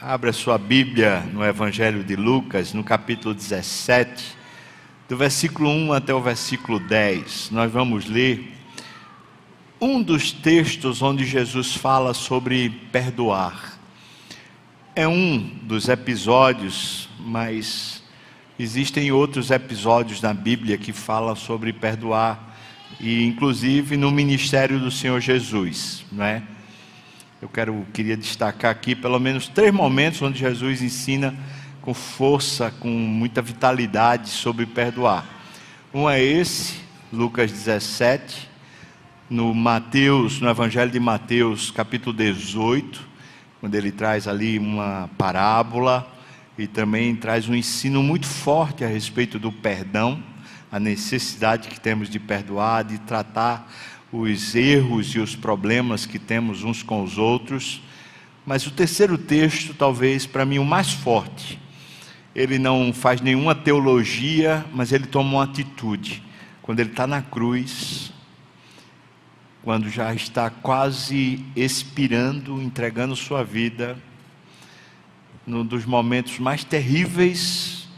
Abra sua Bíblia no Evangelho de Lucas, no capítulo 17, do versículo 1 até o versículo 10. Nós vamos ler um dos textos onde Jesus fala sobre perdoar. É um dos episódios, mas existem outros episódios na Bíblia que falam sobre perdoar, e inclusive no ministério do Senhor Jesus, não é? Eu quero, queria destacar aqui pelo menos três momentos onde Jesus ensina com força, com muita vitalidade sobre perdoar. Um é esse, Lucas 17, no Mateus, no Evangelho de Mateus, capítulo 18, quando ele traz ali uma parábola e também traz um ensino muito forte a respeito do perdão, a necessidade que temos de perdoar, de tratar os erros e os problemas que temos uns com os outros. Mas o terceiro texto, talvez para mim o mais forte, ele não faz nenhuma teologia, mas ele toma uma atitude. Quando ele está na cruz, quando já está quase expirando, entregando sua vida, num dos momentos mais terríveis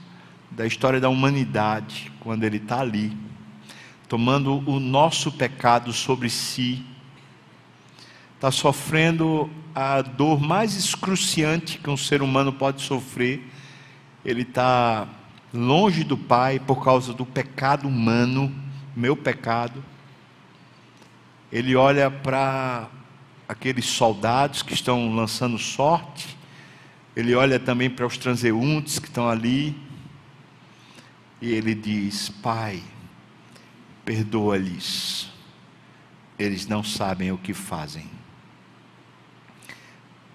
da história da humanidade, quando ele está ali tomando o nosso pecado sobre si, está sofrendo a dor mais excruciante que um ser humano pode sofrer. Ele está longe do Pai por causa do pecado humano, meu pecado. Ele olha para aqueles soldados que estão lançando sorte, ele olha também para os transeuntes que estão ali, e ele diz: Pai, perdoa-lhes, eles não sabem o que fazem.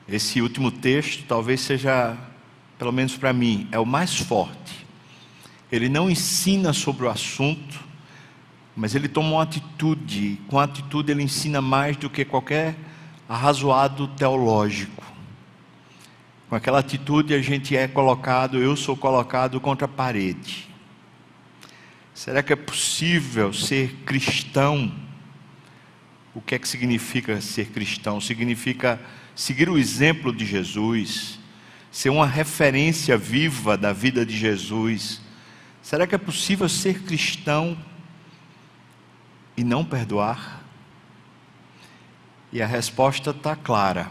Esse último texto talvez seja, pelo menos para mim, é o mais forte. Ele não ensina sobre o assunto, mas ele toma uma atitude. Com a atitude, ele ensina mais do que qualquer arrazoado teológico. Com aquela atitude, a gente é colocado, eu sou colocado contra a parede. Será que é possível ser cristão? O que é que significa ser cristão? Significa seguir o exemplo de Jesus, ser uma referência viva da vida de Jesus. Será que é possível ser cristão e não perdoar? E a resposta está clara: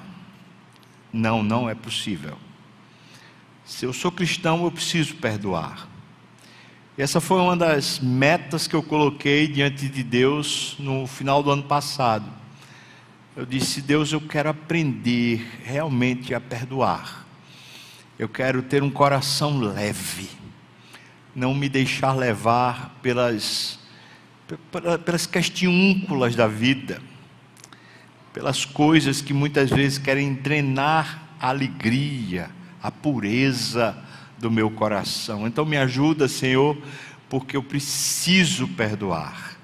não, não é possível. Se eu sou cristão, eu preciso perdoar. Essa foi uma das metas que eu coloquei diante de Deus no final do ano passado. Eu disse: Deus, eu quero aprender realmente a perdoar. Eu quero ter um coração leve, não me deixar levar pelas, pelas questiúnculas da vida, pelas coisas que muitas vezes querem drenar a alegria, a pureza, do meu coração. Então me ajuda, Senhor, porque eu preciso perdoar.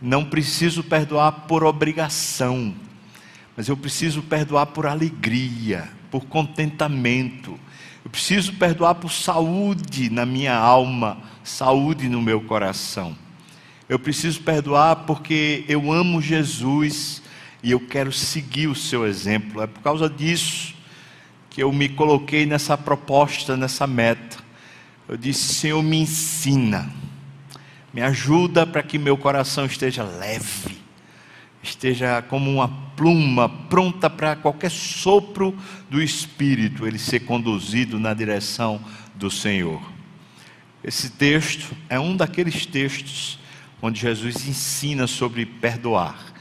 Não preciso perdoar por obrigação, mas eu preciso perdoar por alegria, por contentamento. Eu preciso perdoar por saúde na minha alma, saúde no meu coração. Eu preciso perdoar porque eu amo Jesus e eu quero seguir o seu exemplo. É por causa disso que eu me coloquei nessa proposta, nessa meta. Eu disse: Senhor, me ensina, me ajuda para que meu coração esteja leve, esteja como uma pluma pronta para qualquer sopro do Espírito, ele ser conduzido na direção do Senhor. Esse texto é um daqueles textos onde Jesus ensina sobre perdoar.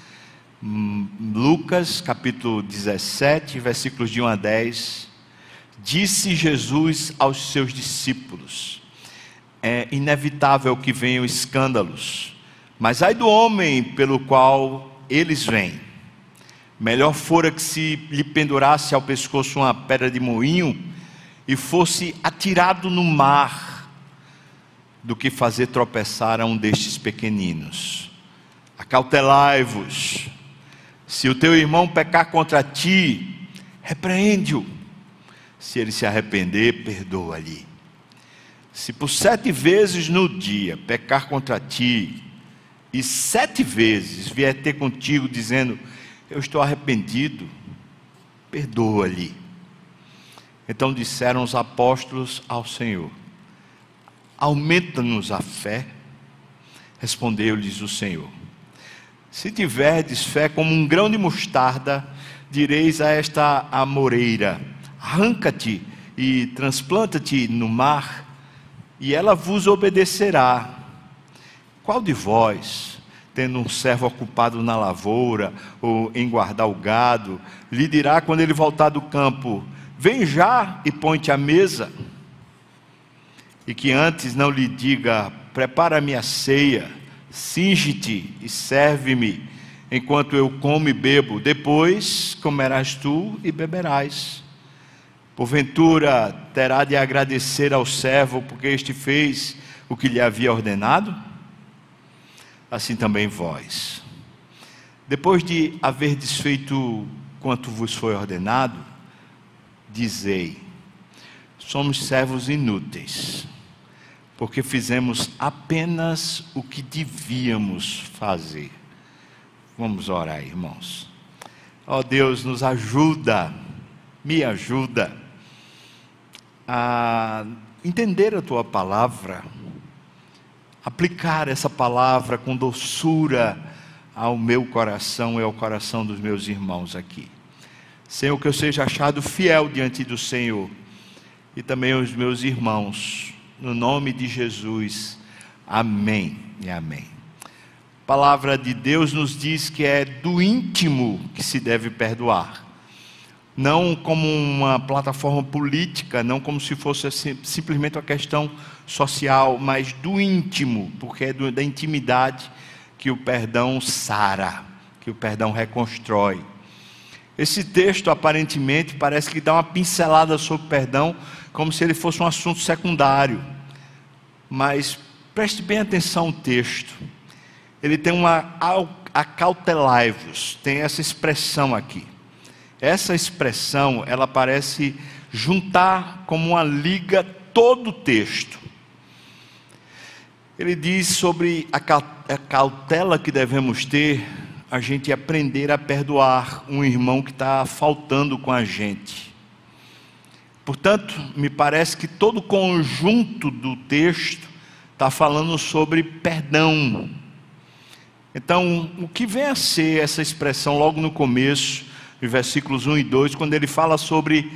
Lucas capítulo 17, versículos de 1 a 10. Disse Jesus aos seus discípulos: É inevitável que venham escândalos, mas ai do homem pelo qual eles vêm. Melhor fora que se lhe pendurasse ao pescoço uma pedra de moinho e fosse atirado no mar, do que fazer tropeçar a um destes pequeninos. Acautelai-vos se o teu irmão pecar contra ti, repreende-o. Se ele se arrepender, perdoa-lhe. Se por sete vezes no dia pecar contra ti, e sete vezes vier ter contigo dizendo: Eu estou arrependido, perdoa-lhe. Então disseram os apóstolos ao Senhor: Aumenta-nos a fé. Respondeu-lhes o Senhor: Se tiverdes fé como um grão de mostarda, direis a esta amoreira: Arranca-te e transplanta-te no mar, e ela vos obedecerá. Qual de vós, tendo um servo ocupado na lavoura ou em guardar o gado, lhe dirá quando ele voltar do campo: Vem já e põe-te à mesa? E que antes não lhe diga: Prepara-me a ceia, cinge-te e serve-me, enquanto eu como e bebo, depois comerás tu e beberás. Porventura terá de agradecer ao servo porque este fez o que lhe havia ordenado? Assim também vós. Depois de haver desfeito quanto vos foi ordenado, dizei: somos servos inúteis, porque fizemos apenas o que devíamos fazer. Vamos orar, irmãos. Ó oh, Deus, nos ajuda, me ajuda a entender a tua palavra, aplicar essa palavra com doçura ao meu coração e ao coração dos meus irmãos aqui. Senhor, que eu seja achado fiel diante do Senhor e também os meus irmãos, no nome de Jesus. Amém e amém. A palavra de Deus nos diz que é do íntimo que se deve perdoar não como uma plataforma política, não como se fosse assim, simplesmente uma questão social, mas do íntimo, porque é da intimidade que o perdão sara, que o perdão reconstrói. Esse texto aparentemente parece que dá uma pincelada sobre perdão, como se ele fosse um assunto secundário. Mas preste bem atenção ao texto. Ele tem uma acautelai-vos, tem essa expressão aqui. Essa expressão, ela parece juntar como uma liga todo o texto. Ele diz sobre a cautela que devemos ter, a gente aprender a perdoar um irmão que está faltando com a gente. Portanto, me parece que todo o conjunto do texto está falando sobre perdão. Então, o que vem a ser essa expressão logo no começo? versículos 1 e 2, quando ele fala sobre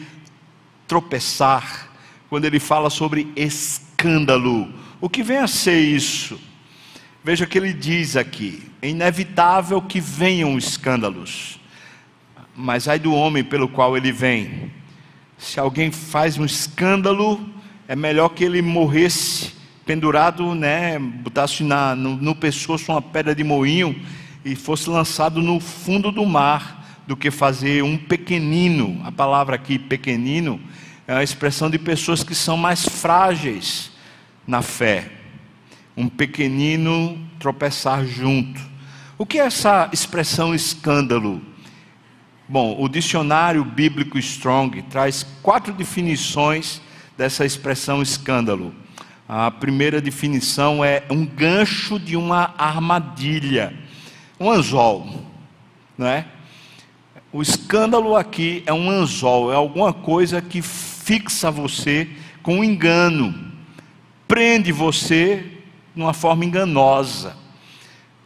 tropeçar, quando ele fala sobre escândalo. O que vem a ser isso? Veja o que ele diz aqui: é inevitável que venham escândalos, mas ai do homem pelo qual ele vem. Se alguém faz um escândalo, é melhor que ele morresse pendurado, né, botasse na, no, no pescoço uma pedra de moinho e fosse lançado no fundo do mar do que fazer um pequenino. A palavra aqui, pequenino, é uma expressão de pessoas que são mais frágeis na fé. Um pequenino tropeçar junto. O que é essa expressão escândalo? Bom, o dicionário bíblico Strong traz quatro definições dessa expressão escândalo. A primeira definição é um gancho de uma armadilha, um anzol, não é? O escândalo aqui é um anzol, é alguma coisa que fixa você com um engano, prende você de uma forma enganosa.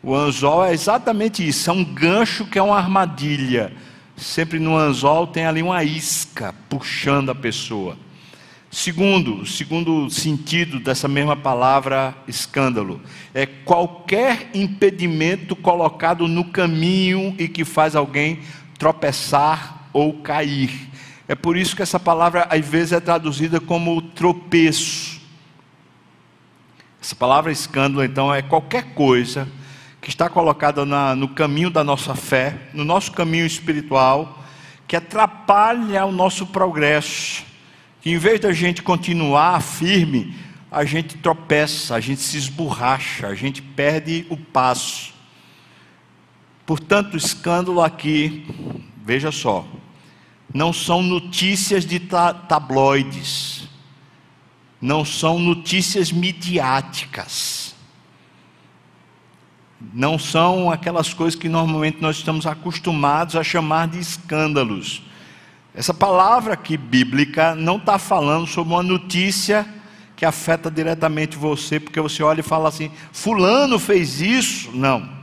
O anzol é exatamente isso, é um gancho que é uma armadilha. Sempre no anzol tem ali uma isca puxando a pessoa. Segundo, segundo sentido dessa mesma palavra escândalo, é qualquer impedimento colocado no caminho e que faz alguém tropeçar ou cair. É por isso que essa palavra às vezes é traduzida como tropeço. Essa palavra escândalo, então, é qualquer coisa que está colocada na, no caminho da nossa fé, no nosso caminho espiritual, que atrapalha o nosso progresso. Que em vez da gente continuar firme, a gente tropeça, a gente se esborracha, a gente perde o passo. Portanto, o escândalo aqui, veja só, não são notícias de tabloides, não são notícias midiáticas, não são aquelas coisas que normalmente nós estamos acostumados a chamar de escândalos. Essa palavra aqui bíblica não está falando sobre uma notícia que afeta diretamente você, porque você olha e fala assim: Fulano fez isso. Não.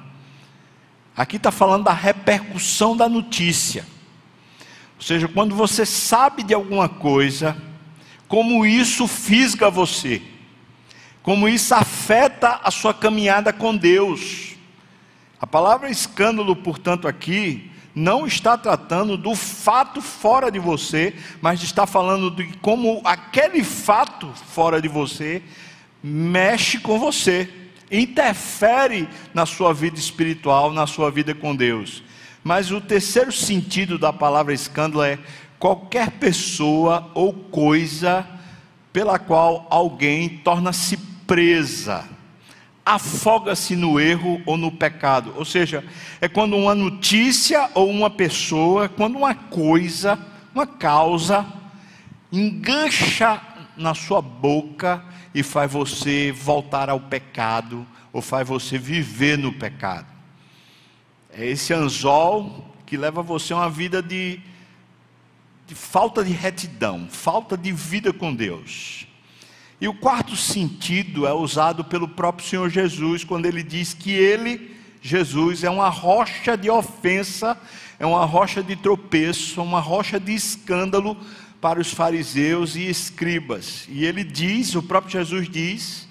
Aqui está falando da repercussão da notícia. Ou seja, quando você sabe de alguma coisa, como isso fisga você, como isso afeta a sua caminhada com Deus. A palavra escândalo, portanto, aqui não está tratando do fato fora de você, mas está falando de como aquele fato fora de você mexe com você, interfere na sua vida espiritual, na sua vida com Deus. Mas o terceiro sentido da palavra escândalo é qualquer pessoa ou coisa pela qual alguém torna-se presa afoga-se no erro ou no pecado. Ou seja, é quando uma notícia ou uma pessoa, quando uma coisa, uma causa, engancha na sua boca e faz você voltar ao pecado, ou faz você viver no pecado. É esse anzol que leva você a uma vida de, de falta de retidão, falta de vida com Deus. E o quarto sentido é usado pelo próprio Senhor Jesus, quando ele diz que ele, Jesus, é uma rocha de ofensa, é uma rocha de tropeço, uma rocha de escândalo para os fariseus e escribas. E ele diz, o próprio Jesus diz,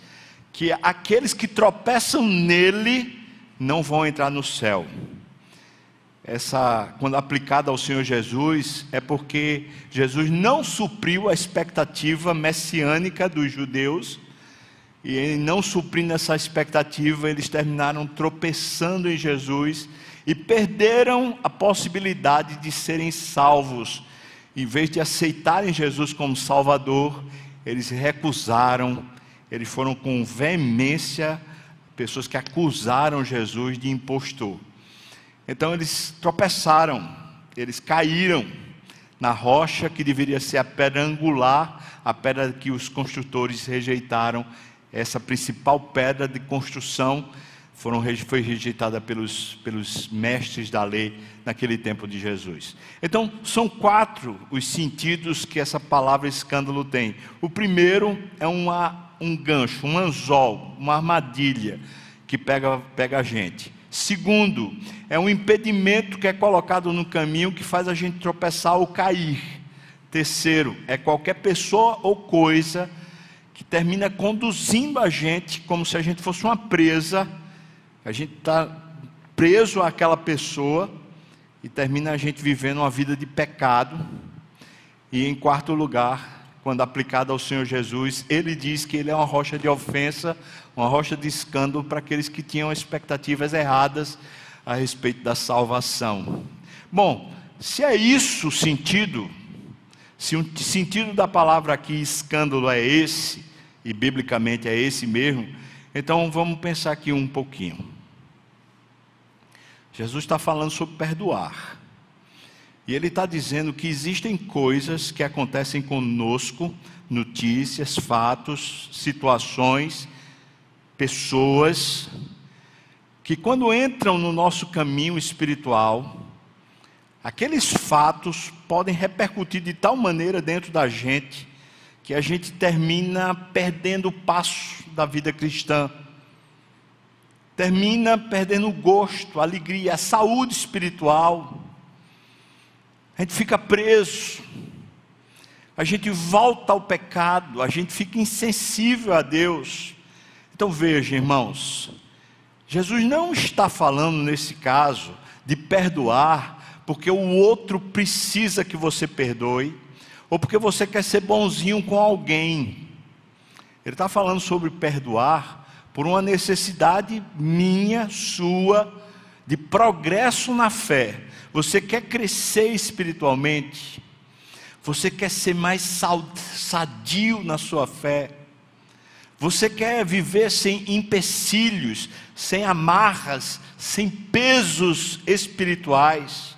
que aqueles que tropeçam nele não vão entrar no céu essa, quando aplicada ao Senhor Jesus, é porque Jesus não supriu a expectativa messiânica dos judeus, e ele não suprindo essa expectativa, eles terminaram tropeçando em Jesus e perderam a possibilidade de serem salvos. Em vez de aceitarem Jesus como Salvador, eles recusaram, eles foram com veemência pessoas que acusaram Jesus de impostor. Então eles tropeçaram, eles caíram na rocha que deveria ser a pedra angular, a pedra que os construtores rejeitaram, essa principal pedra de construção foram, foi rejeitada pelos, pelos mestres da lei naquele tempo de Jesus. Então, são quatro os sentidos que essa palavra escândalo tem. O primeiro é uma, um gancho, um anzol, uma armadilha que pega, pega a gente. Segundo, é um impedimento que é colocado no caminho que faz a gente tropeçar ou cair. Terceiro, é qualquer pessoa ou coisa que termina conduzindo a gente como se a gente fosse uma presa, a gente está preso àquela pessoa e termina a gente vivendo uma vida de pecado. E em quarto lugar, quando aplicado ao Senhor Jesus, ele diz que ele é uma rocha de ofensa, uma rocha de escândalo para aqueles que tinham expectativas erradas a respeito da salvação. Bom, se é isso o sentido, se o sentido da palavra aqui escândalo é esse, e biblicamente é esse mesmo, então vamos pensar aqui um pouquinho. Jesus está falando sobre perdoar. E ele está dizendo que existem coisas que acontecem conosco, notícias, fatos, situações, pessoas, que quando entram no nosso caminho espiritual, aqueles fatos podem repercutir de tal maneira dentro da gente, que a gente termina perdendo o passo da vida cristã, termina perdendo o gosto, a alegria, a saúde espiritual. A gente fica preso, a gente volta ao pecado, a gente fica insensível a Deus. Então veja, irmãos, Jesus não está falando nesse caso de perdoar porque o outro precisa que você perdoe, ou porque você quer ser bonzinho com alguém. Ele está falando sobre perdoar por uma necessidade minha, sua, de progresso na fé você quer crescer espiritualmente? Você quer ser mais sadio na sua fé? Você quer viver sem empecilhos, sem amarras, sem pesos espirituais?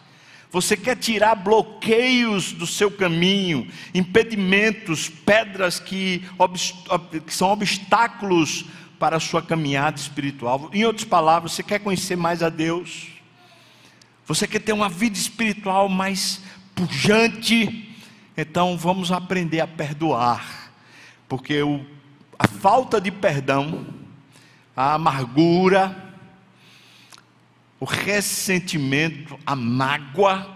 Você quer tirar bloqueios do seu caminho, impedimentos, pedras que, que são obstáculos para a sua caminhada espiritual? Em outras palavras, você quer conhecer mais a Deus? Você quer ter uma vida espiritual mais pujante. Então vamos aprender a perdoar, porque o, a falta de perdão, a amargura, o ressentimento, a mágoa,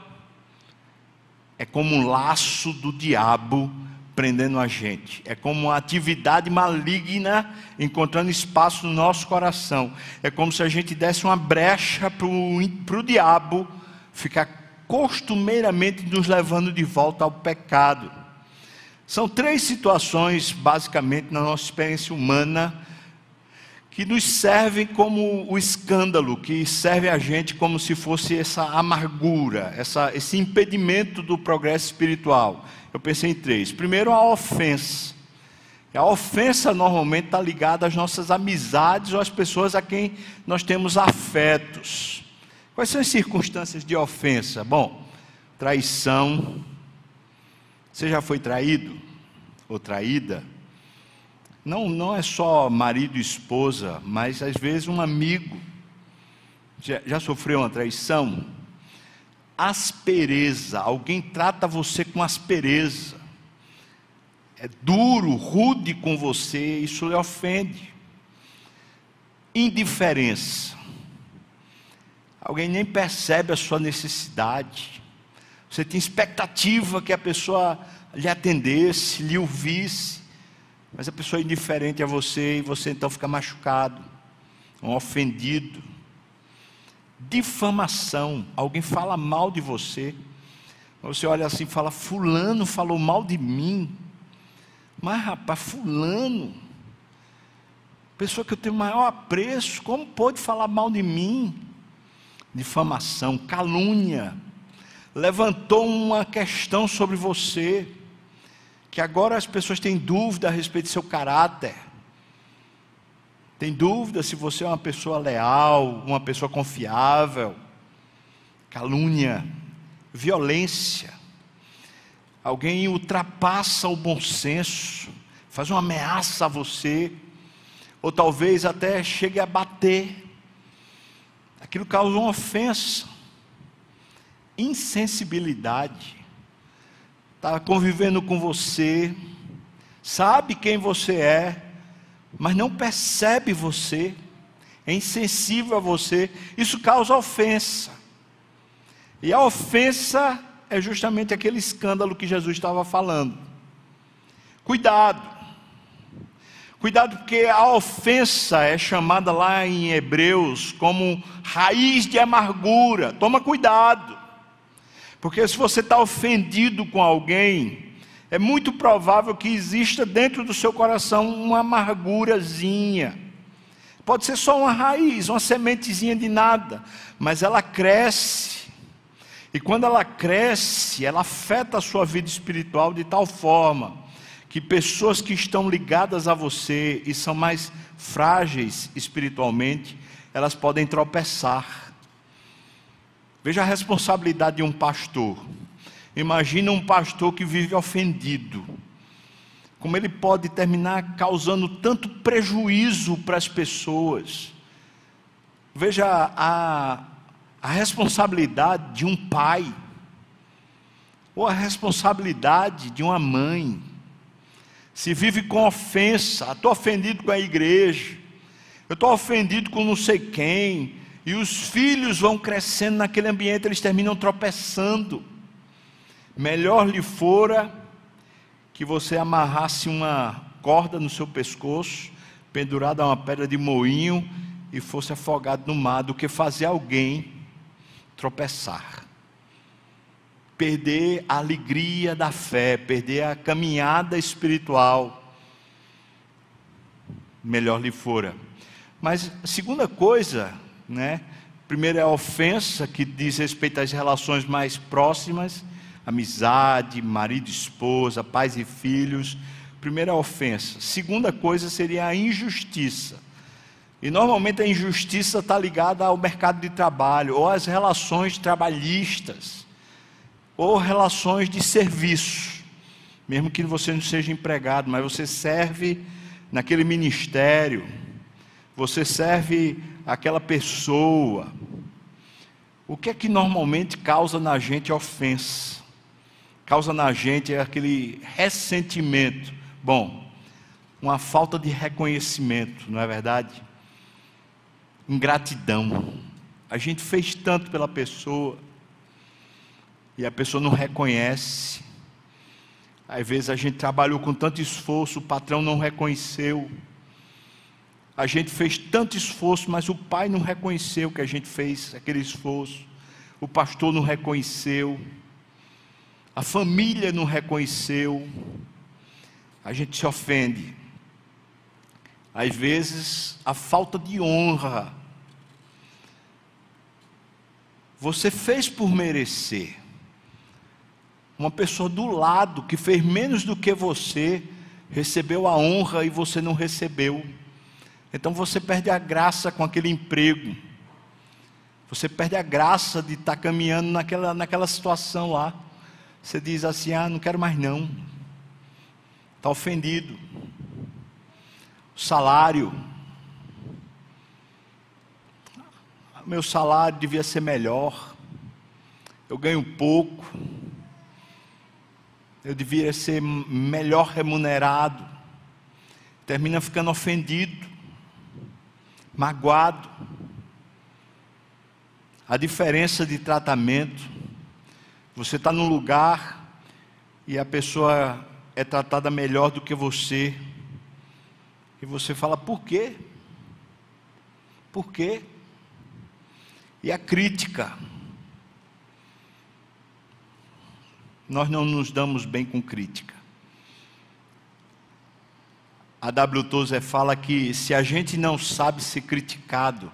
é como um laço do diabo prendendo a gente. É como uma atividade maligna encontrando espaço no nosso coração. É como se a gente desse uma brecha para o diabo ficar costumeiramente nos levando de volta ao pecado. São três situações, basicamente, na nossa experiência humana, que nos servem como o escândalo, que serve a gente como se fosse essa amargura, essa, esse impedimento do progresso espiritual eu pensei em três. Primeiro, a ofensa. A ofensa normalmente está ligada às nossas amizades ou às pessoas a quem nós temos afetos. Quais são as circunstâncias de ofensa? Bom, traição. Você já foi traído ou traída? Não, não é só marido e esposa, mas às vezes um amigo. Já, já sofreu uma traição? aspereza, alguém trata você com aspereza, é duro, rude com você, isso lhe ofende. Indiferença, alguém nem percebe a sua necessidade, você tem expectativa que a pessoa lhe atendesse, lhe ouvisse, mas a pessoa é indiferente a você e você então fica machucado, um ofendido difamação. Alguém fala mal de você. Você olha assim e fala: Fulano falou mal de mim. Mas, rapaz, Fulano, pessoa que eu tenho maior apreço, como pode falar mal de mim? Difamação, calúnia. Levantou uma questão sobre você, que agora as pessoas têm dúvida a respeito do seu caráter tem dúvida se você é uma pessoa leal, uma pessoa confiável? Calúnia, violência. Alguém ultrapassa o bom senso, faz uma ameaça a você, ou talvez até chegue a bater. Aquilo causa uma ofensa, insensibilidade. Está convivendo com você, sabe quem você é, mas não percebe você, é insensível a você, isso causa ofensa. E a ofensa é justamente aquele escândalo que Jesus estava falando. Cuidado. Cuidado, porque a ofensa é chamada lá em Hebreus como raiz de amargura. Toma cuidado. Porque se você está ofendido com alguém, é muito provável que exista dentro do seu coração uma amargurazinha. Pode ser só uma raiz, uma sementezinha de nada, mas ela cresce. E quando ela cresce, ela afeta a sua vida espiritual de tal forma que pessoas que estão ligadas a você e são mais frágeis espiritualmente, elas podem tropeçar. Veja a responsabilidade de um pastor. Imagina um pastor que vive ofendido. Como ele pode terminar causando tanto prejuízo para as pessoas. Veja a, a responsabilidade de um pai, ou a responsabilidade de uma mãe. Se vive com ofensa, estou ofendido com a igreja, eu estou ofendido com não sei quem, e os filhos vão crescendo naquele ambiente, eles terminam tropeçando. Melhor lhe fora que você amarrasse uma corda no seu pescoço, pendurada a uma pedra de moinho e fosse afogado no mar, do que fazer alguém tropeçar. Perder a alegria da fé, perder a caminhada espiritual. Melhor lhe fora. Mas a segunda coisa, né? Primeiro é a ofensa, que diz respeito às relações mais próximas amizade, marido e esposa, pais e filhos. Primeira ofensa. Segunda coisa seria a injustiça. E normalmente a injustiça está ligada ao mercado de trabalho, ou às relações trabalhistas, ou relações de serviço. Mesmo que você não seja empregado, mas você serve naquele ministério, você serve aquela pessoa. O que é que normalmente causa na gente ofensa? causa na gente aquele ressentimento. Bom, uma falta de reconhecimento, não é verdade? Ingratidão. A gente fez tanto pela pessoa e a pessoa não reconhece. Às vezes a gente trabalhou com tanto esforço, o patrão não reconheceu. A gente fez tanto esforço, mas o pai não reconheceu que a gente fez aquele esforço. O pastor não reconheceu. A família não reconheceu. A gente se ofende. Às vezes, a falta de honra. Você fez por merecer uma pessoa do lado que fez menos do que você, recebeu a honra e você não recebeu. Então você perde a graça com aquele emprego. Você perde a graça de estar caminhando naquela, naquela situação lá. Você diz assim: ah, não quero mais não. Está ofendido. O salário. Meu salário devia ser melhor. Eu ganho pouco eu devia ser melhor remunerado. Termina ficando ofendido, magoado. A diferença de tratamento. Você está num lugar e a pessoa é tratada melhor do que você. E você fala, por quê? Por quê? E a crítica. nós não nos damos bem com crítica. A W. Tozer fala que se a gente não sabe ser criticado,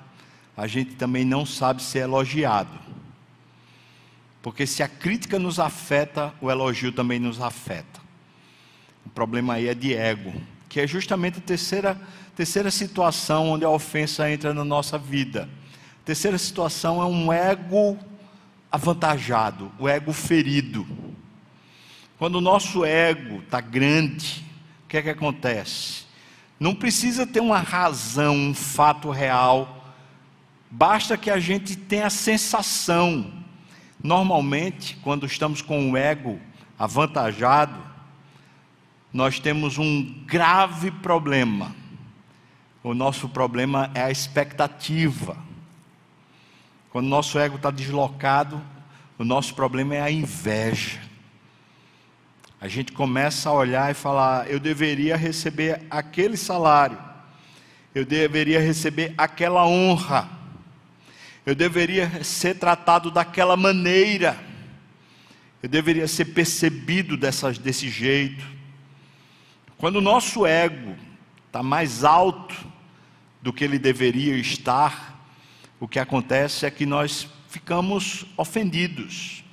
a gente também não sabe ser elogiado. Porque se a crítica nos afeta, o elogio também nos afeta. O problema aí é de ego, que é justamente a terceira, terceira situação onde a ofensa entra na nossa vida. A terceira situação é um ego avantajado, o ego ferido. Quando o nosso ego está grande, o que é que acontece? Não precisa ter uma razão, um fato real, basta que a gente tenha a sensação. Normalmente, quando estamos com o ego avantajado, nós temos um grave problema. O nosso problema é a expectativa. Quando o nosso ego está deslocado, o nosso problema é a inveja a gente começa a olhar e falar: eu deveria receber aquele salário, eu deveria receber aquela honra, eu deveria ser tratado daquela maneira, eu deveria ser percebido dessas, desse jeito. Quando o nosso ego está mais alto do que ele deveria estar, o que acontece é que nós ficamos ofendidos.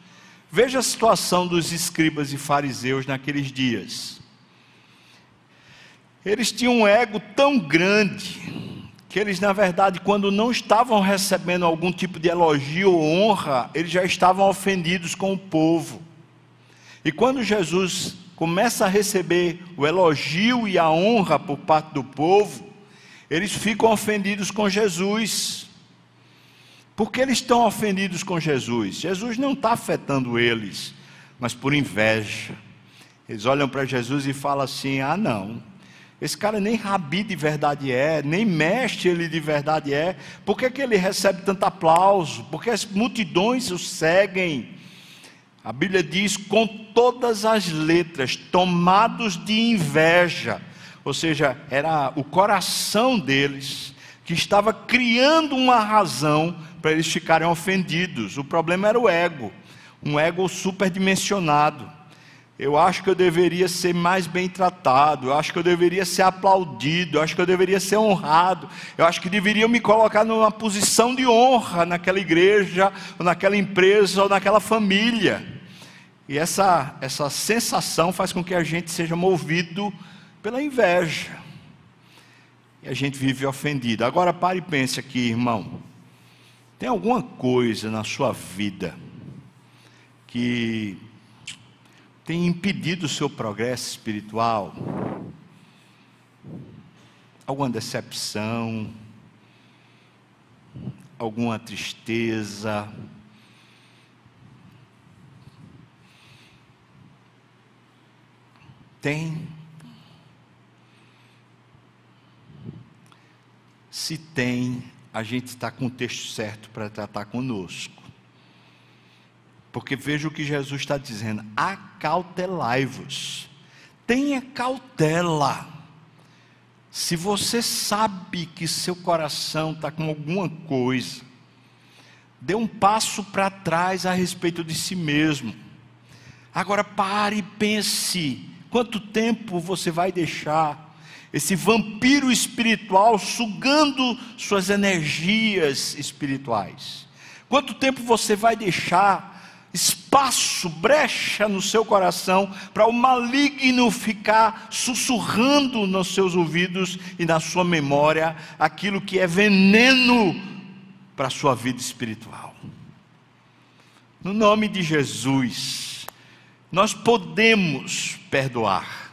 Veja a situação dos escribas e fariseus naqueles dias. Eles tinham um ego tão grande que eles, na verdade, quando não estavam recebendo algum tipo de elogio ou honra, eles já estavam ofendidos com o povo. E quando Jesus começa a receber o elogio e a honra por parte do povo, eles ficam ofendidos com Jesus. Porque eles estão ofendidos com Jesus. Jesus não está afetando eles, mas por inveja. Eles olham para Jesus e falam assim: ah, não, esse cara nem rabi de verdade é, nem mestre ele de verdade é. Por que, que ele recebe tanto aplauso? Porque as multidões o seguem. A Bíblia diz: com todas as letras, tomados de inveja. Ou seja, era o coração deles que estava criando uma razão para eles ficarem ofendidos. O problema era o ego, um ego superdimensionado. Eu acho que eu deveria ser mais bem tratado, eu acho que eu deveria ser aplaudido, eu acho que eu deveria ser honrado, eu acho que deveriam me colocar numa posição de honra naquela igreja, ou naquela empresa, ou naquela família. E essa, essa sensação faz com que a gente seja movido pela inveja. E a gente vive ofendido. Agora pare e pense aqui, irmão. Tem alguma coisa na sua vida que tem impedido o seu progresso espiritual? Alguma decepção? Alguma tristeza? Tem. Se tem, a gente está com o texto certo para tratar conosco. Porque veja o que Jesus está dizendo: acautelai-vos, tenha cautela. Se você sabe que seu coração está com alguma coisa, dê um passo para trás a respeito de si mesmo. Agora pare e pense: quanto tempo você vai deixar esse vampiro espiritual sugando suas energias espirituais? Quanto tempo você vai deixar espaço, brecha no seu coração para o maligno ficar sussurrando nos seus ouvidos e na sua memória aquilo que é veneno para a sua vida espiritual. No nome de Jesus, nós podemos perdoar.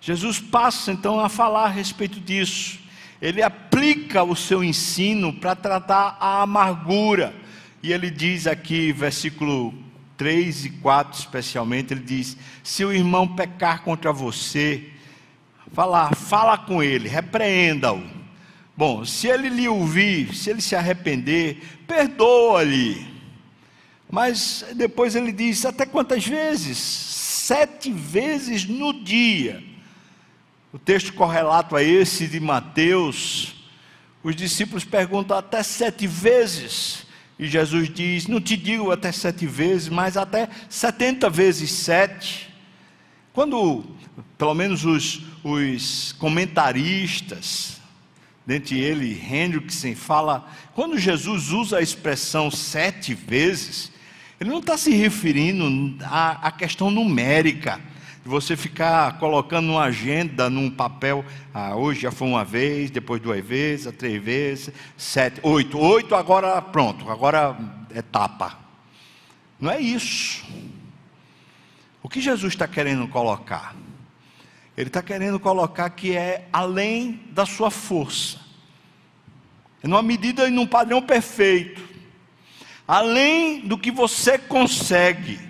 Jesus passa então a falar a respeito disso. Ele aplica o seu ensino para tratar a amargura e ele diz aqui, versículo 3 e 4 especialmente, ele diz: Se o irmão pecar contra você, fala, fala com ele, repreenda-o. Bom, se ele lhe ouvir, se ele se arrepender, perdoa-lhe. Mas depois ele diz: até quantas vezes? Sete vezes no dia. O texto correlato a esse de Mateus, os discípulos perguntam até sete vezes. E Jesus diz: Não te digo até sete vezes, mas até setenta vezes sete. Quando, pelo menos os, os comentaristas, dentre ele Hendrickson, fala, quando Jesus usa a expressão sete vezes, ele não está se referindo à, à questão numérica você ficar colocando uma agenda num papel, ah, hoje já foi uma vez, depois duas vezes, três vezes, sete, oito, oito, agora pronto, agora é tapa. Não é isso. O que Jesus está querendo colocar? Ele está querendo colocar que é além da sua força, é numa medida e num padrão perfeito, além do que você consegue.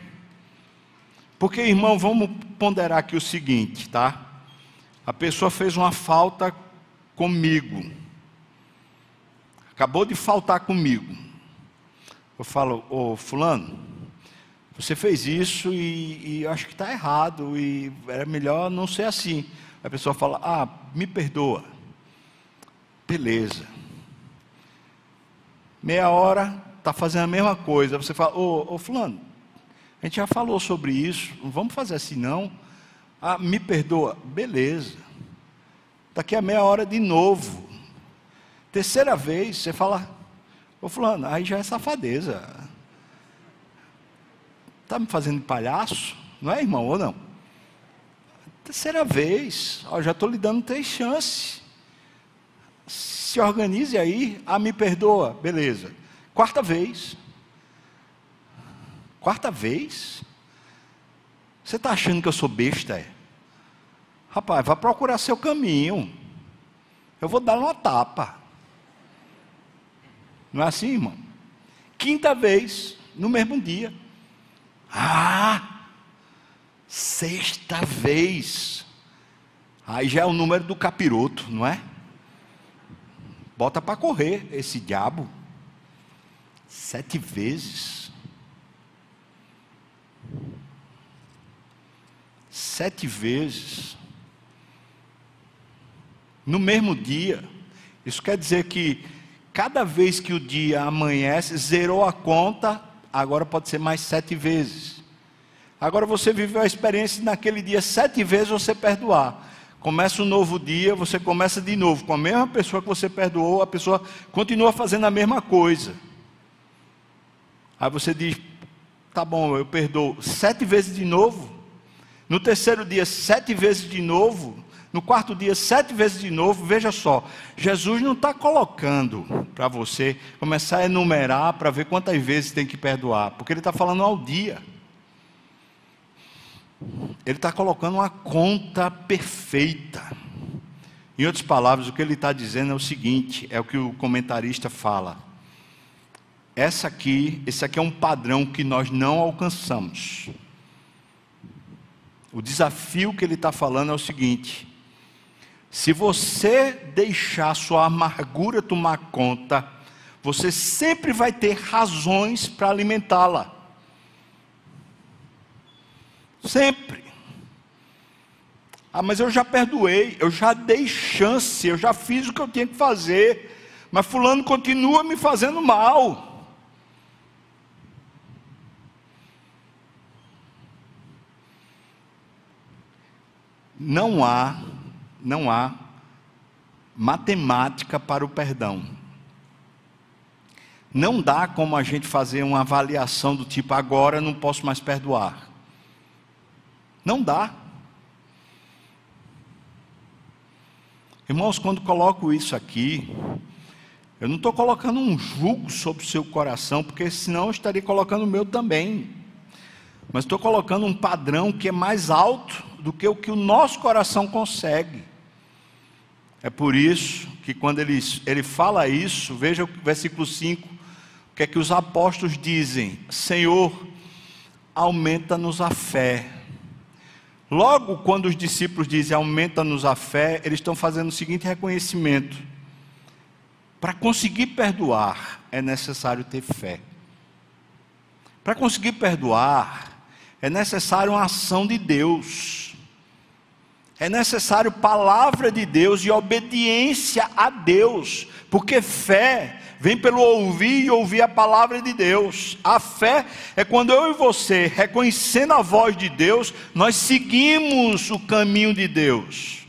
Porque, irmão, vamos ponderar aqui o seguinte, tá? A pessoa fez uma falta comigo. Acabou de faltar comigo. Eu falo, ô fulano, você fez isso e, e acho que está errado e era melhor não ser assim. A pessoa fala, ah, me perdoa. Beleza. Meia hora, está fazendo a mesma coisa. Você fala, ô, ô fulano, a gente já falou sobre isso, não vamos fazer assim não. Ah, me perdoa, beleza. Daqui a meia hora de novo. Terceira vez, você fala, ô fulano, aí já é safadeza. Está me fazendo palhaço? Não é, irmão, ou não? Terceira vez, ó, já estou lhe dando três chances. Se organize aí, ah, me perdoa, beleza. Quarta vez. Quarta vez? Você está achando que eu sou besta? É? Rapaz, vá procurar seu caminho. Eu vou dar uma tapa. Não é assim, irmão? Quinta vez, no mesmo dia. Ah! Sexta vez. Aí já é o número do capiroto, não é? Bota para correr esse diabo. Sete vezes. Sete vezes no mesmo dia. Isso quer dizer que cada vez que o dia amanhece, zerou a conta, agora pode ser mais sete vezes. Agora você viveu a experiência naquele dia sete vezes você perdoar. Começa um novo dia, você começa de novo com a mesma pessoa que você perdoou, a pessoa continua fazendo a mesma coisa. Aí você diz: tá bom, eu perdoo sete vezes de novo. No terceiro dia, sete vezes de novo. No quarto dia, sete vezes de novo. Veja só, Jesus não está colocando para você começar a enumerar para ver quantas vezes tem que perdoar, porque ele está falando ao dia. Ele está colocando uma conta perfeita. Em outras palavras, o que ele está dizendo é o seguinte: é o que o comentarista fala. Essa aqui, esse aqui é um padrão que nós não alcançamos. O desafio que ele está falando é o seguinte: se você deixar sua amargura tomar conta, você sempre vai ter razões para alimentá-la. Sempre. Ah, mas eu já perdoei, eu já dei chance, eu já fiz o que eu tinha que fazer, mas Fulano continua me fazendo mal. Não há, não há matemática para o perdão. Não dá como a gente fazer uma avaliação do tipo agora não posso mais perdoar. Não dá. Irmãos, quando coloco isso aqui, eu não estou colocando um jugo sobre o seu coração, porque senão eu estaria colocando o meu também. Mas estou colocando um padrão que é mais alto do que o que o nosso coração consegue. É por isso que quando ele, ele fala isso, veja o versículo 5, o que é que os apóstolos dizem: Senhor, aumenta-nos a fé. Logo, quando os discípulos dizem aumenta-nos a fé, eles estão fazendo o seguinte reconhecimento: para conseguir perdoar, é necessário ter fé. Para conseguir perdoar, é necessário uma ação de Deus. É necessário palavra de Deus e obediência a Deus, porque fé vem pelo ouvir e ouvir a palavra de Deus. A fé é quando eu e você, reconhecendo a voz de Deus, nós seguimos o caminho de Deus.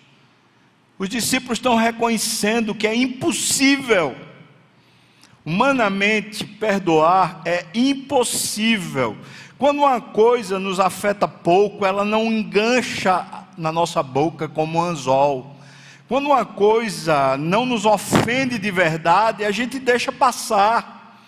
Os discípulos estão reconhecendo que é impossível, humanamente, perdoar é impossível. Quando uma coisa nos afeta pouco, ela não engancha na nossa boca como um anzol. Quando uma coisa não nos ofende de verdade, a gente deixa passar.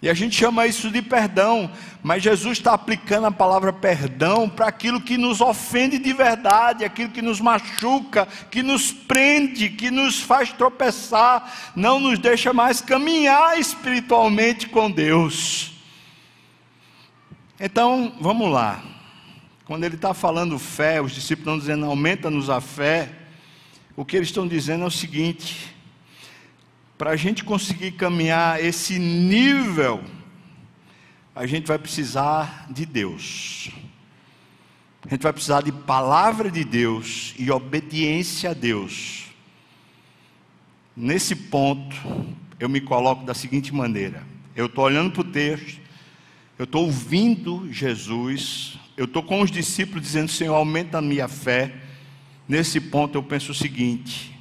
E a gente chama isso de perdão. Mas Jesus está aplicando a palavra perdão para aquilo que nos ofende de verdade, aquilo que nos machuca, que nos prende, que nos faz tropeçar, não nos deixa mais caminhar espiritualmente com Deus. Então, vamos lá. Quando ele está falando fé, os discípulos estão dizendo aumenta-nos a fé. O que eles estão dizendo é o seguinte: para a gente conseguir caminhar esse nível, a gente vai precisar de Deus. A gente vai precisar de palavra de Deus e obediência a Deus. Nesse ponto, eu me coloco da seguinte maneira: eu estou olhando para o texto, eu estou ouvindo Jesus, eu estou com os discípulos dizendo: Senhor, aumenta a minha fé. Nesse ponto eu penso o seguinte: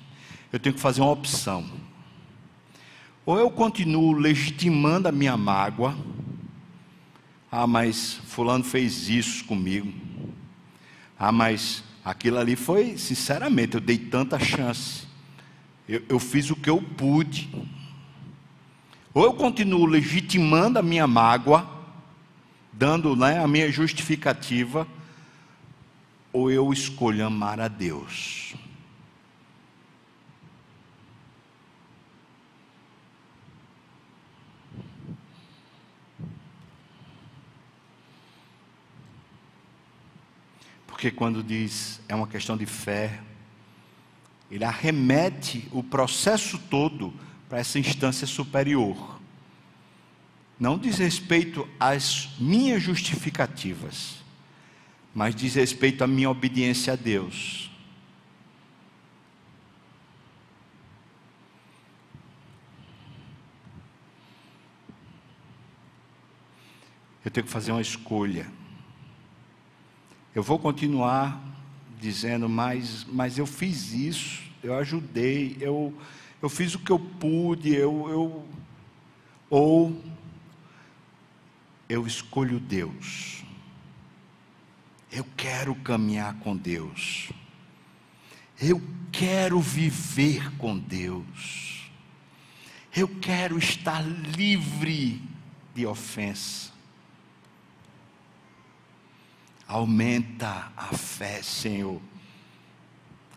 eu tenho que fazer uma opção. Ou eu continuo legitimando a minha mágoa, ah, mas Fulano fez isso comigo, ah, mas aquilo ali foi, sinceramente, eu dei tanta chance, eu, eu fiz o que eu pude. Ou eu continuo legitimando a minha mágoa, dando né, a minha justificativa, ou eu escolho amar a Deus? Porque quando diz é uma questão de fé, ele arremete o processo todo para essa instância superior. Não diz respeito às minhas justificativas mas diz respeito à minha obediência a Deus. Eu tenho que fazer uma escolha. Eu vou continuar dizendo, mas, mas eu fiz isso, eu ajudei, eu, eu fiz o que eu pude, eu, eu ou eu escolho Deus. Eu quero caminhar com Deus. Eu quero viver com Deus. Eu quero estar livre de ofensa. Aumenta a fé, Senhor.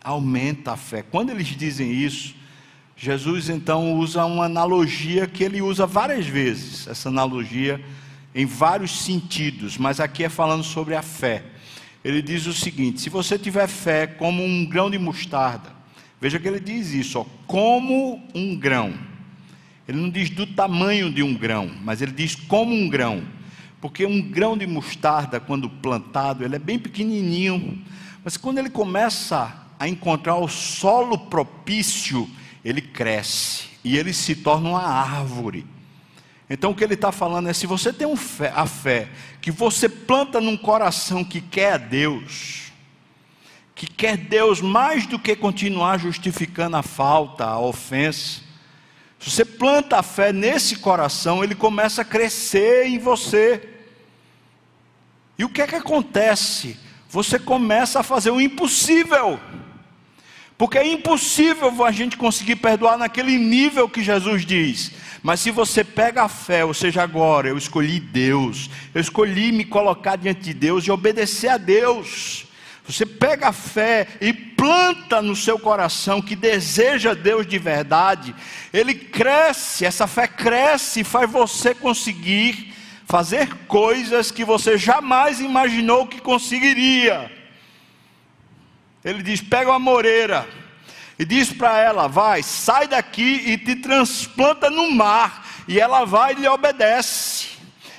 Aumenta a fé. Quando eles dizem isso, Jesus então usa uma analogia que ele usa várias vezes, essa analogia em vários sentidos, mas aqui é falando sobre a fé. ele diz o seguinte: se você tiver fé como um grão de mostarda, veja que ele diz isso, ó, como um grão. Ele não diz do tamanho de um grão, mas ele diz como um grão. Porque um grão de mostarda, quando plantado, ele é bem pequenininho, mas quando ele começa a encontrar o solo propício, ele cresce e ele se torna uma árvore. Então o que ele está falando é: se você tem um fé, a fé que você planta num coração que quer a Deus, que quer Deus mais do que continuar justificando a falta, a ofensa, se você planta a fé nesse coração, ele começa a crescer em você. E o que é que acontece? Você começa a fazer o impossível. Porque é impossível a gente conseguir perdoar naquele nível que Jesus diz. Mas se você pega a fé, ou seja, agora eu escolhi Deus, eu escolhi me colocar diante de Deus e obedecer a Deus. Você pega a fé e planta no seu coração que deseja Deus de verdade, ele cresce, essa fé cresce e faz você conseguir fazer coisas que você jamais imaginou que conseguiria. Ele diz: pega uma moreira e diz para ela: vai, sai daqui e te transplanta no mar. E ela vai e lhe obedece.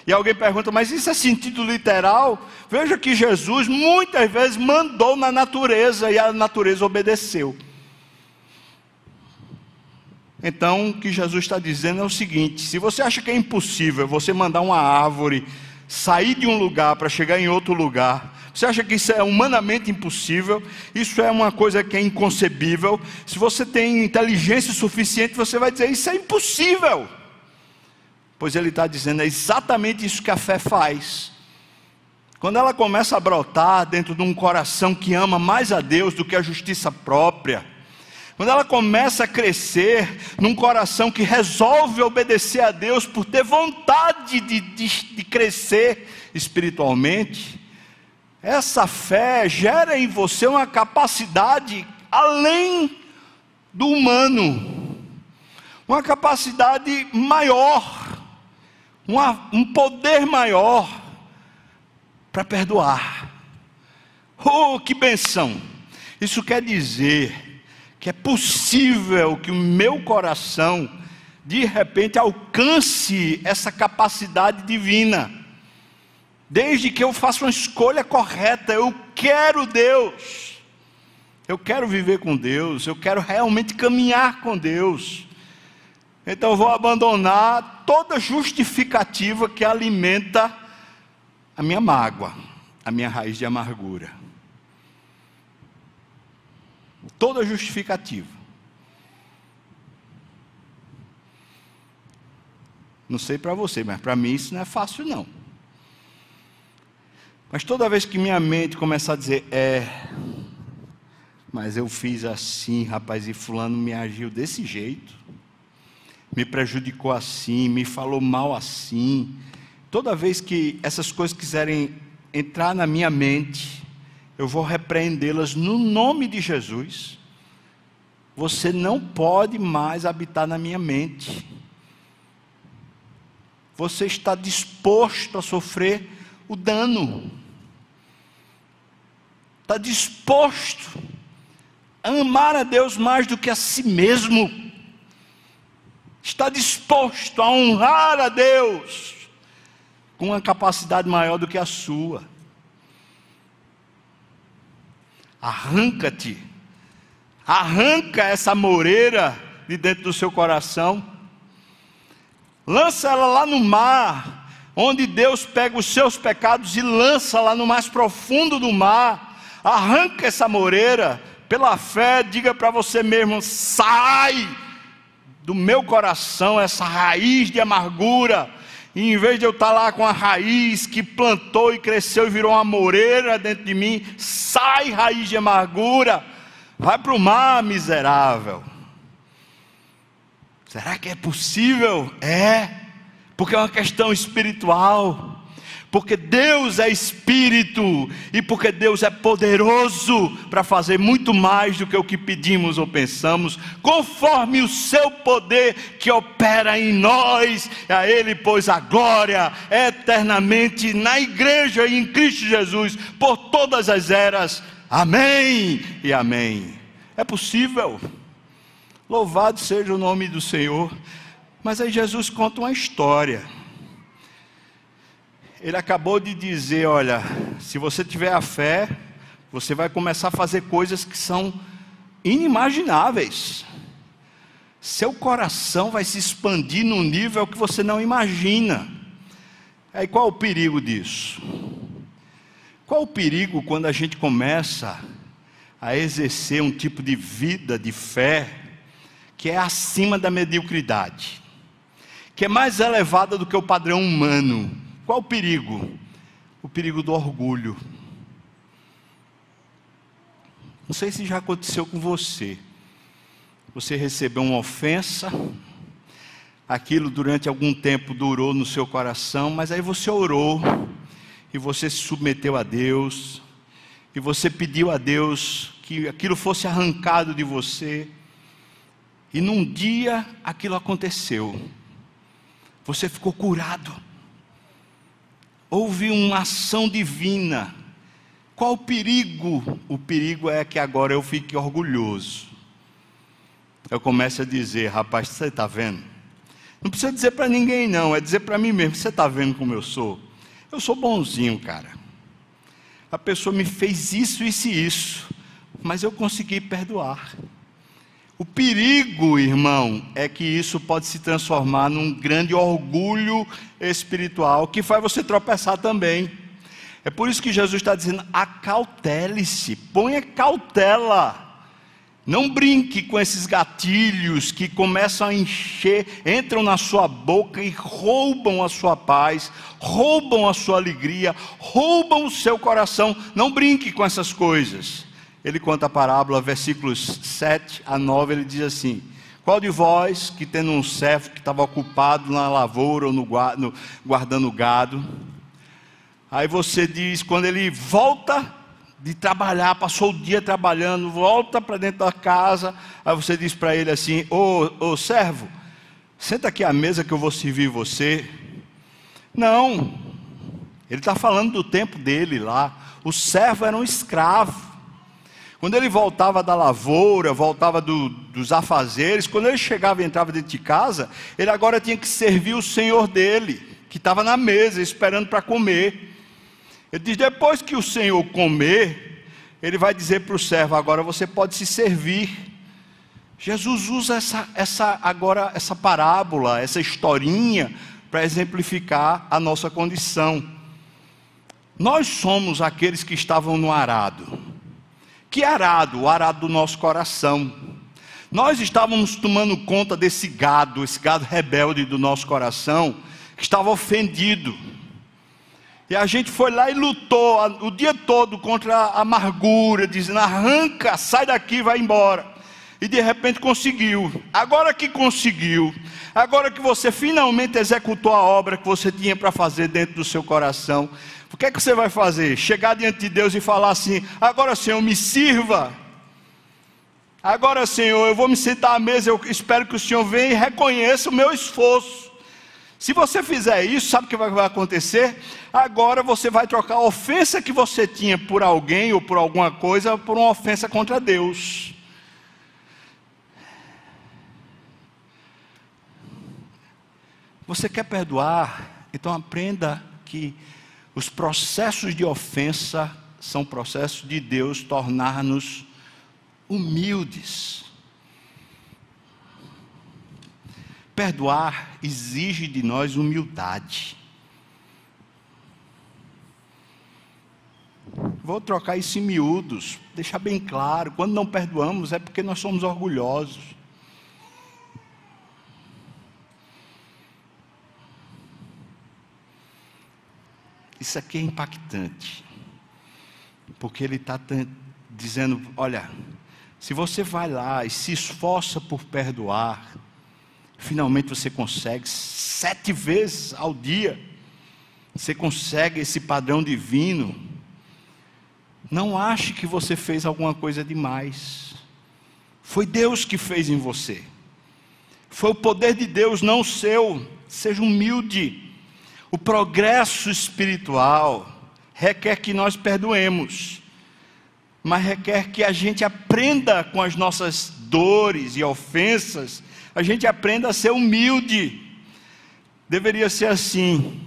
E alguém pergunta: mas isso é sentido literal? Veja que Jesus muitas vezes mandou na natureza e a natureza obedeceu. Então, o que Jesus está dizendo é o seguinte: se você acha que é impossível você mandar uma árvore sair de um lugar para chegar em outro lugar, você acha que isso é humanamente impossível? Isso é uma coisa que é inconcebível. Se você tem inteligência suficiente, você vai dizer: Isso é impossível. Pois ele está dizendo: É exatamente isso que a fé faz. Quando ela começa a brotar dentro de um coração que ama mais a Deus do que a justiça própria, quando ela começa a crescer num coração que resolve obedecer a Deus por ter vontade de, de, de crescer espiritualmente, essa fé gera em você uma capacidade além do humano, uma capacidade maior, uma, um poder maior para perdoar. Oh, que benção! Isso quer dizer que é possível que o meu coração, de repente, alcance essa capacidade divina desde que eu faça uma escolha correta, eu quero Deus, eu quero viver com Deus, eu quero realmente caminhar com Deus. Então eu vou abandonar toda justificativa que alimenta a minha mágoa, a minha raiz de amargura. Toda justificativa. Não sei para você, mas para mim isso não é fácil não. Mas toda vez que minha mente começar a dizer, é, mas eu fiz assim, rapaz, e fulano me agiu desse jeito, me prejudicou assim, me falou mal assim. Toda vez que essas coisas quiserem entrar na minha mente, eu vou repreendê-las no nome de Jesus. Você não pode mais habitar na minha mente. Você está disposto a sofrer o dano. Está disposto a amar a Deus mais do que a si mesmo. Está disposto a honrar a Deus com uma capacidade maior do que a sua. Arranca-te, arranca essa moreira de dentro do seu coração, lança ela lá no mar, onde Deus pega os seus pecados e lança lá no mais profundo do mar, arranca essa moreira, pela fé, diga para você mesmo: sai do meu coração essa raiz de amargura. E em vez de eu estar lá com a raiz que plantou e cresceu e virou uma moreira dentro de mim, sai raiz de amargura, vai para o mar, miserável. Será que é possível? É porque é uma questão espiritual, porque Deus é Espírito e porque Deus é poderoso para fazer muito mais do que o que pedimos ou pensamos, conforme o seu poder que opera em nós. A Ele, pois, a glória eternamente na igreja e em Cristo Jesus, por todas as eras. Amém e amém. É possível. Louvado seja o nome do Senhor. Mas aí Jesus conta uma história ele acabou de dizer: olha, se você tiver a fé, você vai começar a fazer coisas que são inimagináveis. Seu coração vai se expandir num nível que você não imagina. Aí qual o perigo disso? Qual o perigo quando a gente começa a exercer um tipo de vida, de fé, que é acima da mediocridade, que é mais elevada do que o padrão humano? Qual o perigo? O perigo do orgulho. Não sei se já aconteceu com você. Você recebeu uma ofensa, aquilo durante algum tempo durou no seu coração, mas aí você orou, e você se submeteu a Deus, e você pediu a Deus que aquilo fosse arrancado de você, e num dia aquilo aconteceu, você ficou curado houve uma ação divina. Qual o perigo? O perigo é que agora eu fique orgulhoso. Eu começo a dizer, rapaz, você está vendo? Não precisa dizer para ninguém, não, é dizer para mim mesmo: você está vendo como eu sou? Eu sou bonzinho, cara. A pessoa me fez isso, isso e isso, mas eu consegui perdoar. O perigo, irmão, é que isso pode se transformar num grande orgulho espiritual que faz você tropeçar também. É por isso que Jesus está dizendo: acautele-se, ponha cautela. Não brinque com esses gatilhos que começam a encher, entram na sua boca e roubam a sua paz, roubam a sua alegria, roubam o seu coração. Não brinque com essas coisas ele conta a parábola, versículos 7 a 9, ele diz assim: Qual de vós que tendo um servo que estava ocupado na lavoura ou no, no, guardando gado, aí você diz, quando ele volta de trabalhar, passou o dia trabalhando, volta para dentro da casa, aí você diz para ele assim: Ô, ô servo, senta aqui à mesa que eu vou servir você. Não, ele está falando do tempo dele lá. O servo era um escravo. Quando ele voltava da lavoura, voltava do, dos afazeres, quando ele chegava e entrava dentro de casa, ele agora tinha que servir o senhor dele, que estava na mesa esperando para comer. Ele diz: depois que o senhor comer, ele vai dizer para o servo: agora você pode se servir. Jesus usa essa, essa agora essa parábola, essa historinha, para exemplificar a nossa condição. Nós somos aqueles que estavam no arado. Que arado? O arado do nosso coração. Nós estávamos tomando conta desse gado, esse gado rebelde do nosso coração, que estava ofendido. E a gente foi lá e lutou o dia todo contra a amargura, dizendo: arranca, sai daqui, vai embora. E de repente conseguiu. Agora que conseguiu, agora que você finalmente executou a obra que você tinha para fazer dentro do seu coração, que é que você vai fazer? Chegar diante de Deus e falar assim: agora, Senhor, me sirva. Agora, Senhor, eu vou me sentar à mesa. Eu espero que o Senhor venha e reconheça o meu esforço. Se você fizer isso, sabe o que vai acontecer? Agora você vai trocar a ofensa que você tinha por alguém ou por alguma coisa por uma ofensa contra Deus. Você quer perdoar? Então aprenda que os processos de ofensa são processos de Deus tornar-nos humildes. Perdoar exige de nós humildade. Vou trocar isso em miúdos, deixar bem claro: quando não perdoamos é porque nós somos orgulhosos. Isso aqui é impactante, porque ele está dizendo: olha, se você vai lá e se esforça por perdoar, finalmente você consegue sete vezes ao dia. você consegue esse padrão divino, não ache que você fez alguma coisa demais. Foi Deus que fez em você. Foi o poder de Deus, não o seu. Seja humilde. O progresso espiritual requer que nós perdoemos, mas requer que a gente aprenda com as nossas dores e ofensas, a gente aprenda a ser humilde. Deveria ser assim.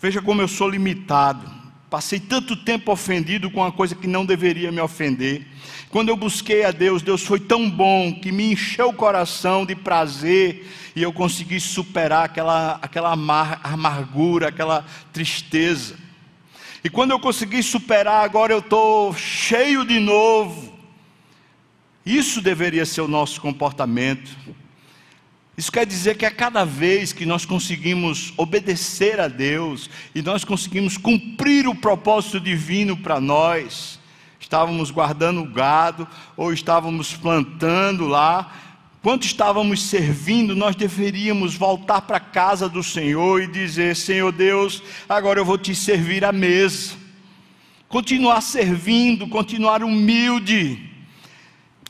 Veja como eu sou limitado. Passei tanto tempo ofendido com uma coisa que não deveria me ofender. Quando eu busquei a Deus, Deus foi tão bom que me encheu o coração de prazer e eu consegui superar aquela, aquela amargura, aquela tristeza. E quando eu consegui superar, agora eu estou cheio de novo. Isso deveria ser o nosso comportamento. Isso quer dizer que a cada vez que nós conseguimos obedecer a Deus e nós conseguimos cumprir o propósito divino para nós, estávamos guardando o gado ou estávamos plantando lá, quando estávamos servindo, nós deveríamos voltar para a casa do Senhor e dizer: Senhor Deus, agora eu vou te servir à mesa. Continuar servindo, continuar humilde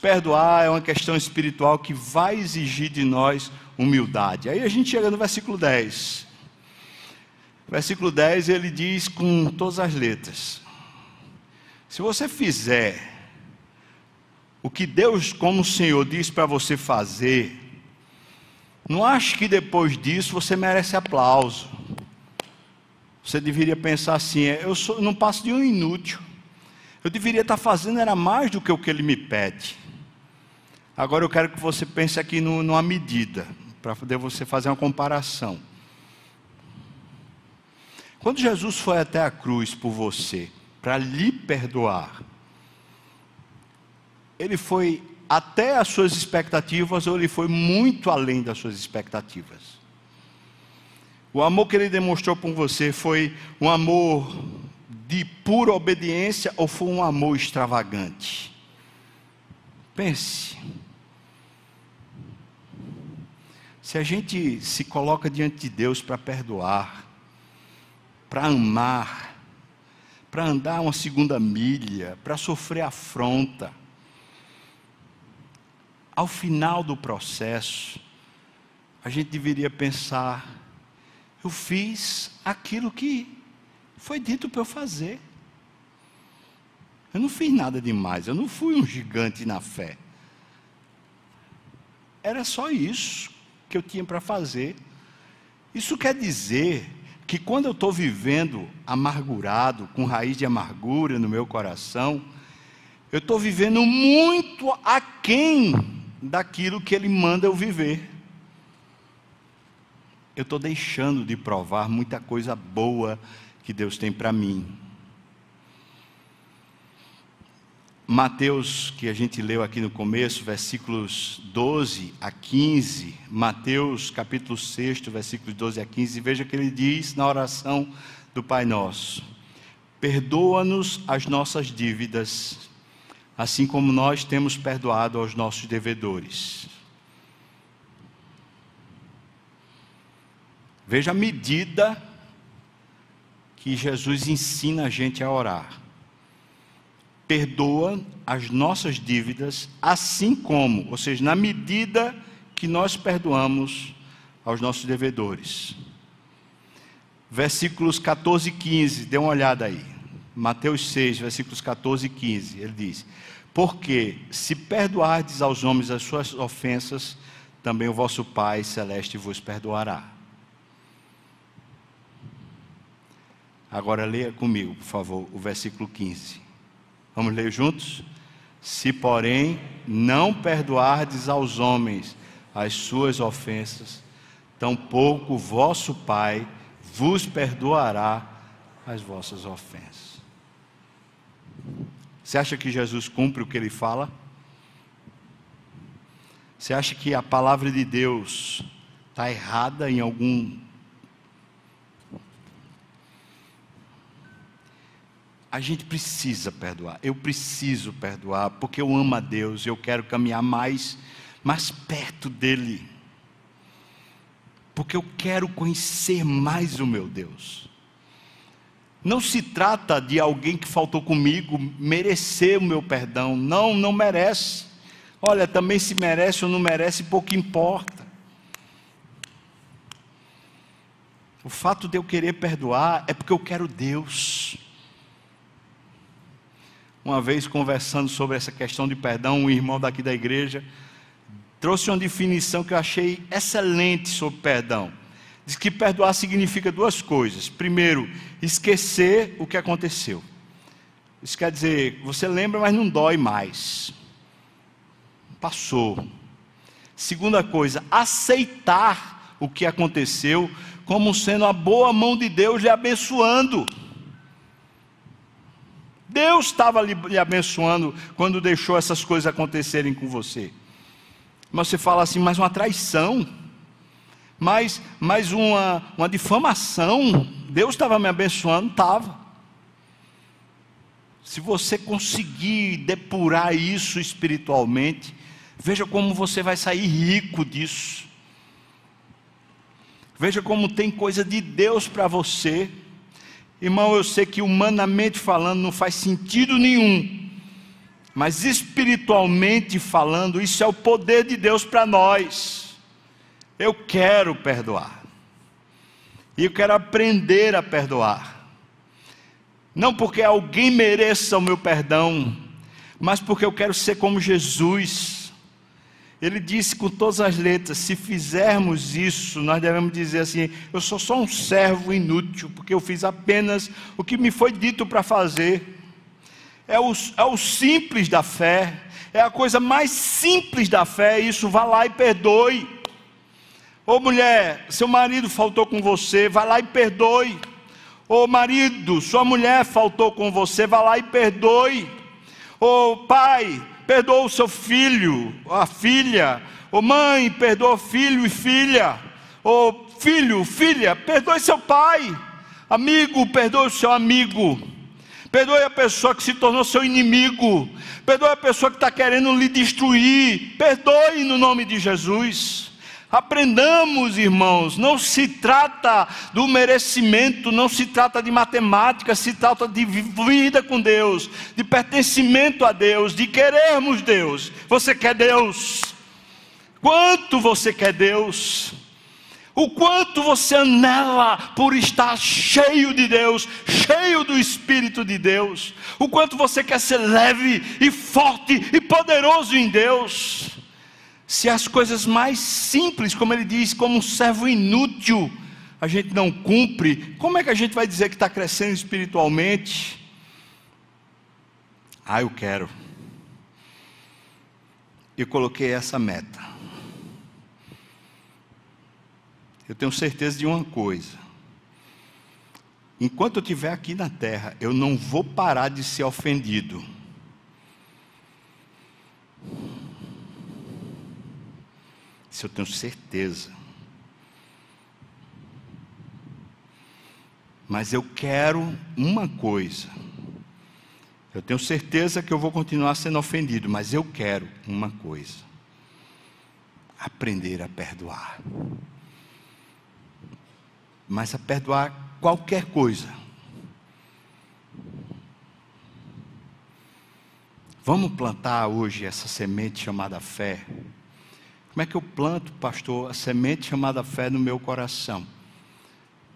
Perdoar é uma questão espiritual que vai exigir de nós humildade. Aí a gente chega no versículo 10. Versículo 10 ele diz com todas as letras: Se você fizer o que Deus, como o Senhor, diz para você fazer, não acho que depois disso você merece aplauso. Você deveria pensar assim: eu sou, não passo de um inútil. Eu deveria estar fazendo era mais do que o que ele me pede. Agora eu quero que você pense aqui numa medida, para poder você fazer uma comparação. Quando Jesus foi até a cruz por você, para lhe perdoar, ele foi até as suas expectativas ou ele foi muito além das suas expectativas? O amor que ele demonstrou por você foi um amor de pura obediência ou foi um amor extravagante? Pense. Se a gente se coloca diante de Deus para perdoar, para amar, para andar uma segunda milha, para sofrer afronta, ao final do processo, a gente deveria pensar: eu fiz aquilo que foi dito para eu fazer. Eu não fiz nada demais, eu não fui um gigante na fé. Era só isso que eu tinha para fazer. Isso quer dizer que quando eu estou vivendo amargurado, com raiz de amargura no meu coração, eu estou vivendo muito aquém daquilo que Ele manda eu viver. Eu estou deixando de provar muita coisa boa que Deus tem para mim. Mateus, que a gente leu aqui no começo, versículos 12 a 15, Mateus capítulo 6, versículos 12 a 15, veja que ele diz na oração do Pai Nosso: Perdoa-nos as nossas dívidas, assim como nós temos perdoado aos nossos devedores. Veja a medida que Jesus ensina a gente a orar perdoa as nossas dívidas, assim como, ou seja, na medida que nós perdoamos aos nossos devedores. Versículos 14 e 15, dê uma olhada aí. Mateus 6, versículos 14 e 15, ele diz: Porque se perdoardes aos homens as suas ofensas, também o vosso Pai celeste vos perdoará. Agora leia comigo, por favor, o versículo 15. Vamos ler juntos? Se, porém, não perdoardes aos homens as suas ofensas, tampouco vosso Pai vos perdoará as vossas ofensas. Você acha que Jesus cumpre o que ele fala? Você acha que a palavra de Deus está errada em algum a gente precisa perdoar. Eu preciso perdoar porque eu amo a Deus, eu quero caminhar mais mais perto dele. Porque eu quero conhecer mais o meu Deus. Não se trata de alguém que faltou comigo merecer o meu perdão. Não, não merece. Olha, também se merece ou não merece, pouco importa. O fato de eu querer perdoar é porque eu quero Deus. Uma vez conversando sobre essa questão de perdão, um irmão daqui da igreja trouxe uma definição que eu achei excelente sobre perdão. Diz que perdoar significa duas coisas. Primeiro, esquecer o que aconteceu. Isso quer dizer, você lembra, mas não dói mais. Passou. Segunda coisa, aceitar o que aconteceu como sendo a boa mão de Deus lhe abençoando. Deus estava lhe abençoando quando deixou essas coisas acontecerem com você. Mas você fala assim, mas uma traição mas, mas uma, uma difamação. Deus estava me abençoando? Estava. Se você conseguir depurar isso espiritualmente, veja como você vai sair rico disso. Veja como tem coisa de Deus para você. Irmão, eu sei que humanamente falando não faz sentido nenhum, mas espiritualmente falando, isso é o poder de Deus para nós. Eu quero perdoar. E eu quero aprender a perdoar. Não porque alguém mereça o meu perdão, mas porque eu quero ser como Jesus. Ele disse com todas as letras: se fizermos isso, nós devemos dizer assim: eu sou só um servo inútil, porque eu fiz apenas o que me foi dito para fazer. É o, é o simples da fé, é a coisa mais simples da fé. Isso, vá lá e perdoe. Ô mulher, seu marido faltou com você, vai lá e perdoe. Ô marido, sua mulher faltou com você, vai lá e perdoe. Ô pai, perdoa o seu filho, a filha. Ô mãe, perdoa o filho e filha. Ô filho, filha, perdoe seu pai. Amigo, perdoe o seu amigo. Perdoe a pessoa que se tornou seu inimigo. Perdoe a pessoa que está querendo lhe destruir. Perdoe no nome de Jesus. Aprendamos, irmãos, não se trata do merecimento, não se trata de matemática, se trata de vida com Deus, de pertencimento a Deus, de querermos Deus. Você quer Deus? Quanto você quer Deus? O quanto você anela por estar cheio de Deus, cheio do Espírito de Deus. O quanto você quer ser leve e forte e poderoso em Deus se as coisas mais simples, como ele diz, como um servo inútil, a gente não cumpre, como é que a gente vai dizer que está crescendo espiritualmente? Ah, eu quero. Eu coloquei essa meta. Eu tenho certeza de uma coisa. Enquanto eu estiver aqui na terra, eu não vou parar de ser ofendido. Isso eu tenho certeza. Mas eu quero uma coisa. Eu tenho certeza que eu vou continuar sendo ofendido, mas eu quero uma coisa: aprender a perdoar. Mas a perdoar qualquer coisa. Vamos plantar hoje essa semente chamada fé. Como é que eu planto, pastor, a semente chamada fé no meu coração?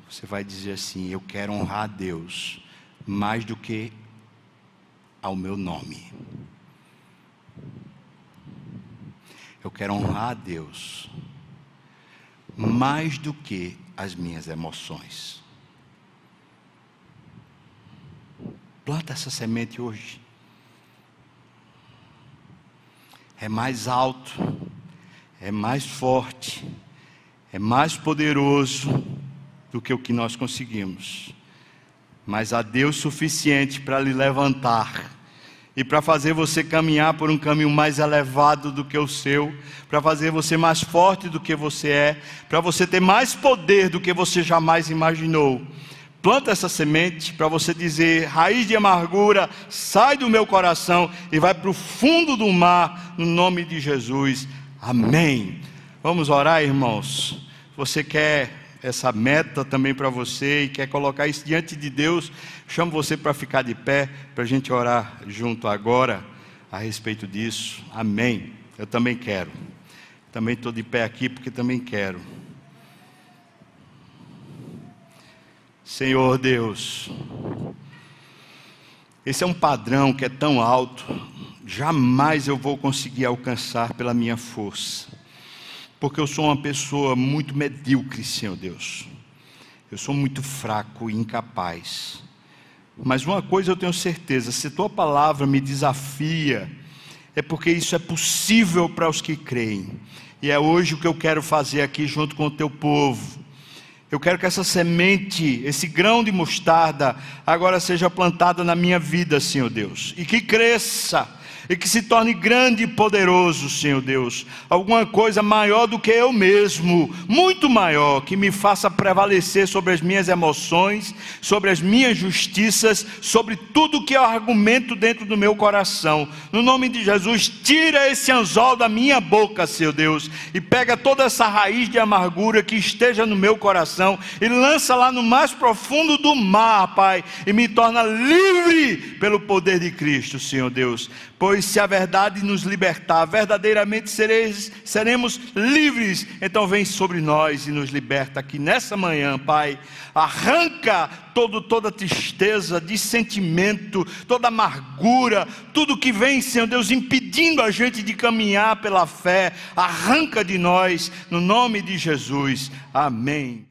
Você vai dizer assim: Eu quero honrar a Deus mais do que ao meu nome. Eu quero honrar a Deus mais do que as minhas emoções. Planta essa semente hoje. É mais alto é mais forte, é mais poderoso do que o que nós conseguimos. Mas há Deus suficiente para lhe levantar e para fazer você caminhar por um caminho mais elevado do que o seu, para fazer você mais forte do que você é, para você ter mais poder do que você jamais imaginou. Planta essa semente para você dizer: raiz de amargura, sai do meu coração e vai para o fundo do mar, no nome de Jesus. Amém. Vamos orar, irmãos. Você quer essa meta também para você e quer colocar isso diante de Deus, chamo você para ficar de pé, para a gente orar junto agora a respeito disso. Amém. Eu também quero. Também estou de pé aqui porque também quero. Senhor Deus, esse é um padrão que é tão alto, jamais eu vou conseguir alcançar pela minha força, porque eu sou uma pessoa muito medíocre, Senhor Deus. Eu sou muito fraco e incapaz. Mas uma coisa eu tenho certeza: se tua palavra me desafia, é porque isso é possível para os que creem. E é hoje o que eu quero fazer aqui junto com o teu povo. Eu quero que essa semente, esse grão de mostarda, agora seja plantada na minha vida, Senhor Deus, e que cresça e que se torne grande e poderoso, Senhor Deus. Alguma coisa maior do que eu mesmo, muito maior, que me faça prevalecer sobre as minhas emoções, sobre as minhas justiças, sobre tudo que é argumento dentro do meu coração. No nome de Jesus, tira esse anzol da minha boca, Senhor Deus, e pega toda essa raiz de amargura que esteja no meu coração e lança lá no mais profundo do mar, Pai, e me torna livre pelo poder de Cristo, Senhor Deus pois se a verdade nos libertar, verdadeiramente sereis, seremos livres. Então vem sobre nós e nos liberta aqui nessa manhã, Pai. Arranca todo, toda tristeza, dissentimento, toda amargura, tudo que vem, Senhor Deus, impedindo a gente de caminhar pela fé. Arranca de nós, no nome de Jesus. Amém.